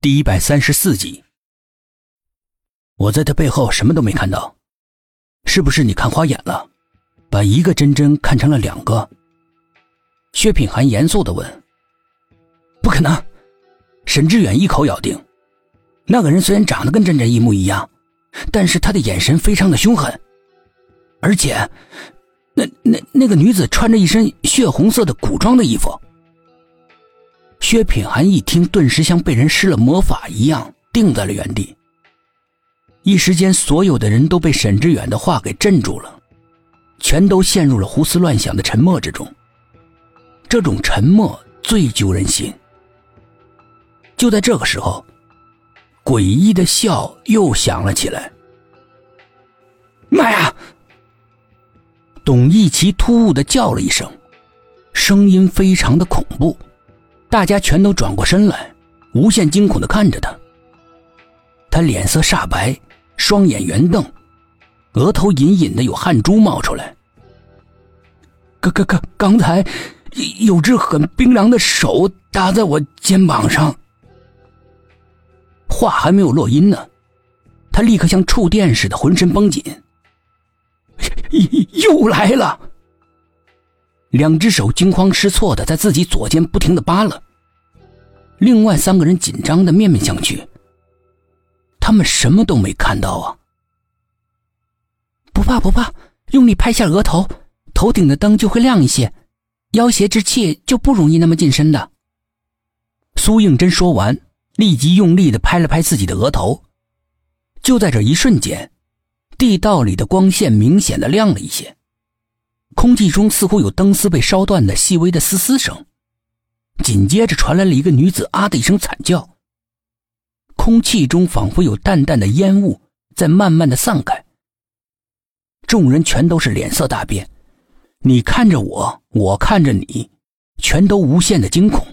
第一百三十四集，我在他背后什么都没看到，是不是你看花眼了，把一个真真看成了两个？薛品涵严肃的问。不可能，沈志远一口咬定，那个人虽然长得跟真真一模一样，但是他的眼神非常的凶狠，而且，那那那个女子穿着一身血红色的古装的衣服。薛品涵一听，顿时像被人施了魔法一样，定在了原地。一时间，所有的人都被沈志远的话给镇住了，全都陷入了胡思乱想的沉默之中。这种沉默最揪人心。就在这个时候，诡异的笑又响了起来。妈呀！董一奇突兀的叫了一声，声音非常的恐怖。大家全都转过身来，无限惊恐的看着他。他脸色煞白，双眼圆瞪，额头隐隐的有汗珠冒出来。刚刚刚刚才，有只很冰凉的手搭在我肩膀上。话还没有落音呢，他立刻像触电似的，浑身绷紧。又来了。两只手惊慌失措的在自己左肩不停的扒拉，另外三个人紧张的面面相觑。他们什么都没看到啊！不怕不怕，用力拍下额头，头顶的灯就会亮一些，妖邪之气就不容易那么近身的。苏应真说完，立即用力的拍了拍自己的额头。就在这一瞬间，地道里的光线明显的亮了一些。空气中似乎有灯丝被烧断的细微的嘶嘶声，紧接着传来了一个女子“啊”的一声惨叫。空气中仿佛有淡淡的烟雾在慢慢的散开。众人全都是脸色大变，你看着我，我看着你，全都无限的惊恐。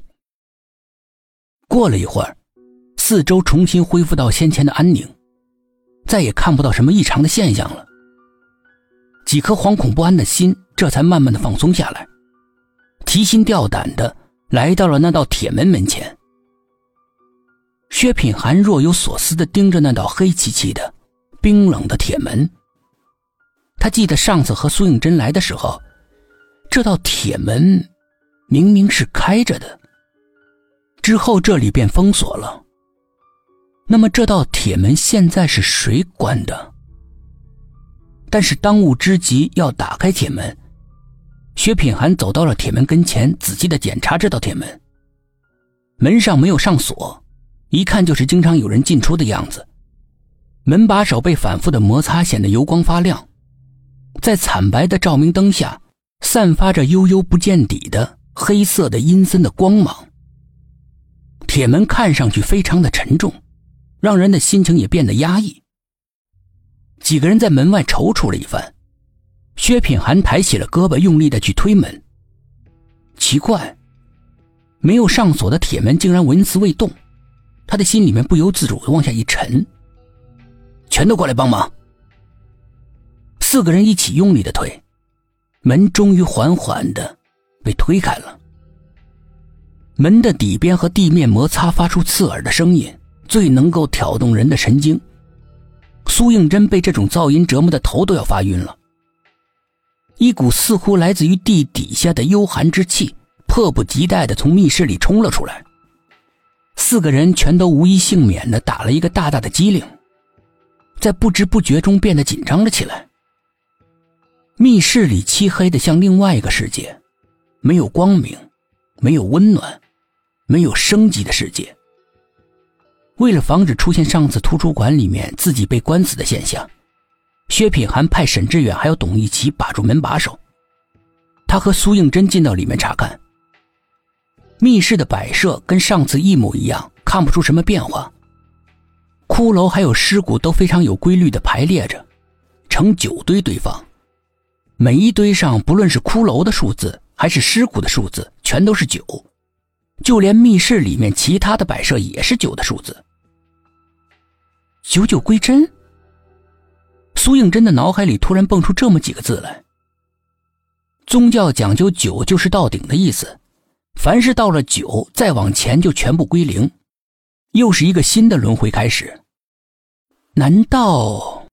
过了一会儿，四周重新恢复到先前的安宁，再也看不到什么异常的现象了。几颗惶恐不安的心。这才慢慢的放松下来，提心吊胆的来到了那道铁门门前。薛品涵若有所思的盯着那道黑漆漆的、冰冷的铁门。他记得上次和苏应真来的时候，这道铁门明明是开着的。之后这里便封锁了。那么这道铁门现在是谁关的？但是当务之急要打开铁门。薛品涵走到了铁门跟前，仔细的检查这道铁门。门上没有上锁，一看就是经常有人进出的样子。门把手被反复的摩擦，显得油光发亮，在惨白的照明灯下，散发着悠悠不见底的黑色的阴森的光芒。铁门看上去非常的沉重，让人的心情也变得压抑。几个人在门外踌躇了一番。薛品涵抬起了胳膊，用力的去推门。奇怪，没有上锁的铁门竟然纹丝未动，他的心里面不由自主的往下一沉。全都过来帮忙！四个人一起用力的推，门终于缓缓的被推开了。门的底边和地面摩擦发出刺耳的声音，最能够挑动人的神经。苏应真被这种噪音折磨的头都要发晕了。一股似乎来自于地底下的幽寒之气，迫不及待的从密室里冲了出来。四个人全都无一幸免的打了一个大大的激灵，在不知不觉中变得紧张了起来。密室里漆黑的像另外一个世界，没有光明，没有温暖，没有生机的世界。为了防止出现上次图书馆里面自己被关死的现象。薛品涵派沈志远还有董一奇把住门把手，他和苏应真进到里面查看。密室的摆设跟上次一模一样，看不出什么变化。骷髅还有尸骨都非常有规律的排列着，成九堆堆放。每一堆上，不论是骷髅的数字还是尸骨的数字，全都是九。就连密室里面其他的摆设也是九的数字。九九归真。苏应真的脑海里突然蹦出这么几个字来：宗教讲究九就是到顶的意思，凡是到了九再往前就全部归零，又是一个新的轮回开始。难道？